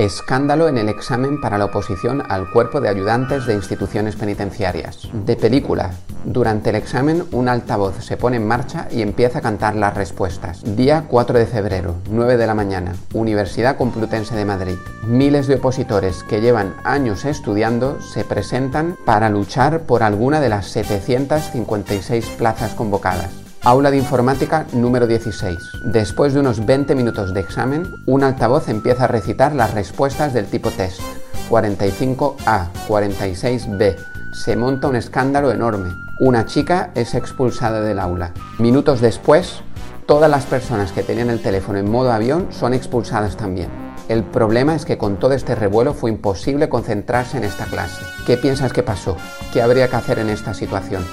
Escándalo en el examen para la oposición al cuerpo de ayudantes de instituciones penitenciarias. De película. Durante el examen un altavoz se pone en marcha y empieza a cantar las respuestas. Día 4 de febrero, 9 de la mañana, Universidad Complutense de Madrid. Miles de opositores que llevan años estudiando se presentan para luchar por alguna de las 756 plazas convocadas. Aula de informática número 16. Después de unos 20 minutos de examen, un altavoz empieza a recitar las respuestas del tipo test. 45A, 46B. Se monta un escándalo enorme. Una chica es expulsada del aula. Minutos después, todas las personas que tenían el teléfono en modo avión son expulsadas también. El problema es que con todo este revuelo fue imposible concentrarse en esta clase. ¿Qué piensas que pasó? ¿Qué habría que hacer en esta situación?